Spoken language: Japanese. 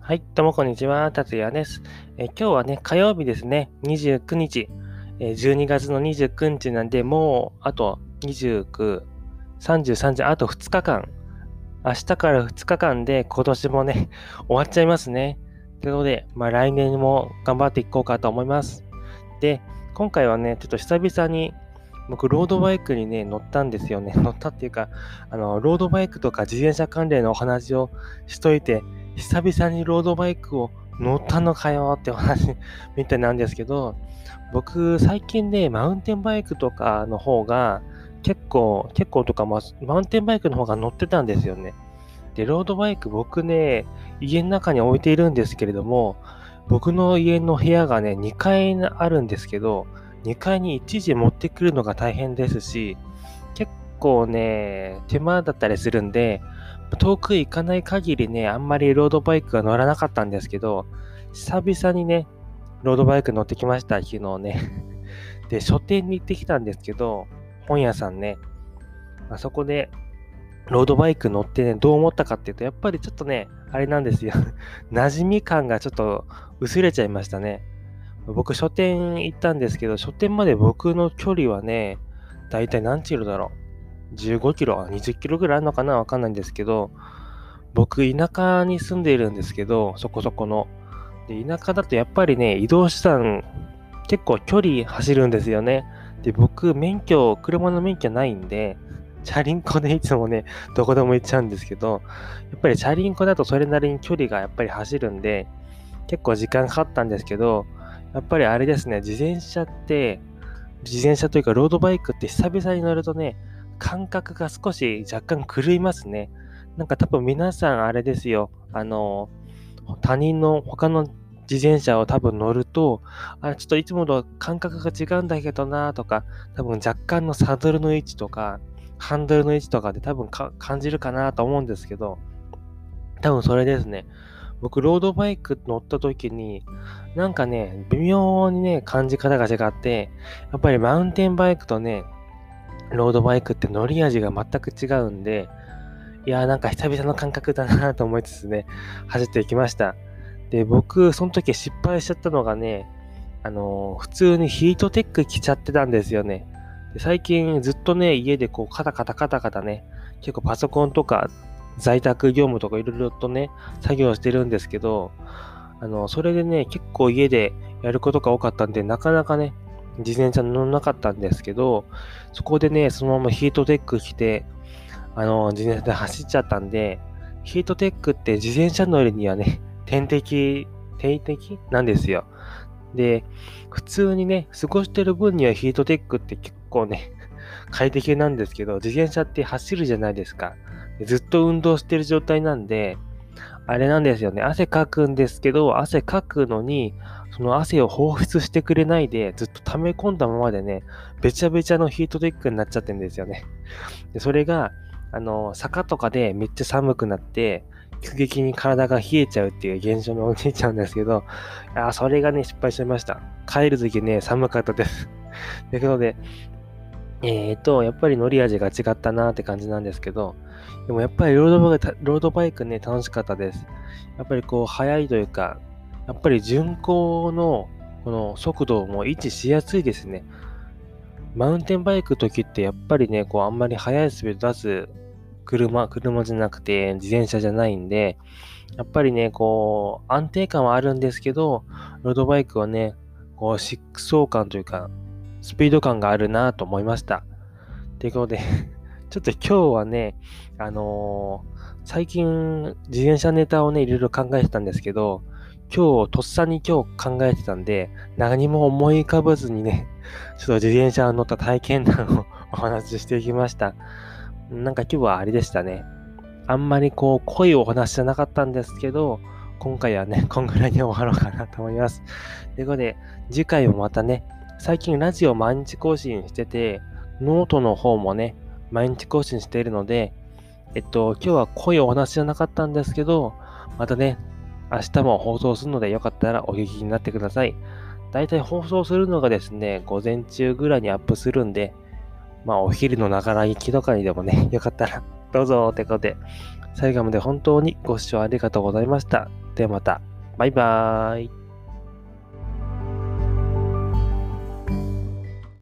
はい、どうもこんにちは、達也です。え今日はね、火曜日ですね、29日、え12月の29日なんで、もうあと29、33時、あと2日間、明日から2日間で今年もね、終わっちゃいますね。ということで、まあ来年も頑張っていこうかと思います。で、今回はね、ちょっと久々に僕、ロードバイクにね、乗ったんですよね。乗ったっていうか、あの、ロードバイクとか自転車関連のお話をしといて、久々にロードバイクを乗ったのかよってお話みたいなんですけど、僕、最近ね、マウンテンバイクとかの方が、結構、結構とか、まマウンテンバイクの方が乗ってたんですよね。で、ロードバイク僕ね、家の中に置いているんですけれども、僕の家の部屋がね、2階あるんですけど、2階に一時持ってくるのが大変ですし、結構ね、手間だったりするんで、遠く行かない限りね、あんまりロードバイクが乗らなかったんですけど、久々にね、ロードバイク乗ってきました、昨日ね。で、書店に行ってきたんですけど、本屋さんね、あそこで、ロードバイク乗ってね、どう思ったかっていうと、やっぱりちょっとね、あれなんですよ。馴染み感がちょっと薄れちゃいましたね。僕、書店行ったんですけど、書店まで僕の距離はね、だいたい何キロだろう？15キロ、20キロぐらいあるのかな？わかんないんですけど、僕、田舎に住んでいるんですけど、そこそこの。で田舎だとやっぱりね、移動手段、結構距離走るんですよね。で、僕、免許、車の免許ないんで、チャリンコでいつもね、どこでも行っちゃうんですけど、やっぱりチャリンコだとそれなりに距離がやっぱり走るんで、結構時間かかったんですけど、やっぱりあれですね、自転車って、自転車というかロードバイクって久々に乗るとね、感覚が少し若干狂いますね。なんか多分皆さんあれですよ。あの、他人の他の自転車を多分乗ると、あちょっといつもと感覚が違うんだけどなとか、多分若干のサドルの位置とか、ハンドルの位置とかで多分感じるかなと思うんですけど、多分それですね。僕、ロードバイク乗った時に、なんかね、微妙にね、感じ方が違って、やっぱりマウンテンバイクとね、ロードバイクって乗り味が全く違うんで、いやーなんか久々の感覚だなと思いつつね、走っていきました。で、僕、その時失敗しちゃったのがね、あのー、普通にヒートテック着ちゃってたんですよね。で最近ずっとね、家でこうカタカタカタカタね、結構パソコンとか在宅業務とかいろいろとね、作業してるんですけど、あの、それでね、結構家でやることが多かったんで、なかなかね、自転車乗らなかったんですけど、そこでね、そのままヒートテック着て、あの、自転車で走っちゃったんで、ヒートテックって自転車乗りにはね、天敵、天敵？なんですよ。で、普通にね、過ごしてる分にはヒートテックって結構ね、快適なんですけど、自転車って走るじゃないですか。ずっと運動してる状態なんで、あれなんですよね。汗かくんですけど、汗かくのに、その汗を放出してくれないで、ずっと溜め込んだままでね、べちゃべちゃのヒートテックになっちゃってるんですよね。でそれが、あの、坂とかでめっちゃ寒くなって、急激に体が冷えちゃうっていう現象に陥っちゃうんですけど、あそれがね、失敗しちゃいました。帰るときね、寒かったです。ということで、えっ、ー、と、やっぱり乗り味が違ったなって感じなんですけど、でもやっぱりロードバイク、ロードバイクね、楽しかったです。やっぱりこう、速いというか、やっぱり巡航のこの速度も維持しやすいですね。マウンテンバイク時ってやっぱりね、こうあんまり速いスピード出す車、車じゃなくて自転車じゃないんで、やっぱりね、こう安定感はあるんですけど、ロードバイクはね、こう疾走感というか、スピード感があるなと思いました。ということで ちょっと今日はね、あのー、最近自転車ネタをね、いろいろ考えてたんですけど、今日、とっさに今日考えてたんで、何も思い浮かばずにね、ちょっと自転車に乗った体験談をお話ししていきました。なんか今日はあれでしたね。あんまりこう、濃いお話じゃなかったんですけど、今回はね、こんぐらいに終わろうかなと思います。ということで、次回もまたね、最近ラジオ毎日更新してて、ノートの方もね、毎日更新しているので、えっと、今日は濃いお話じゃなかったんですけど、またね、明日も放送するのでよかったらお聞きになってください。だいたい放送するのがですね、午前中ぐらいにアップするんで、まあ、お昼のながら聞きとかにでもね、よかったらどうぞってことで、最後まで本当にご視聴ありがとうございました。ではまた。バイバーイ。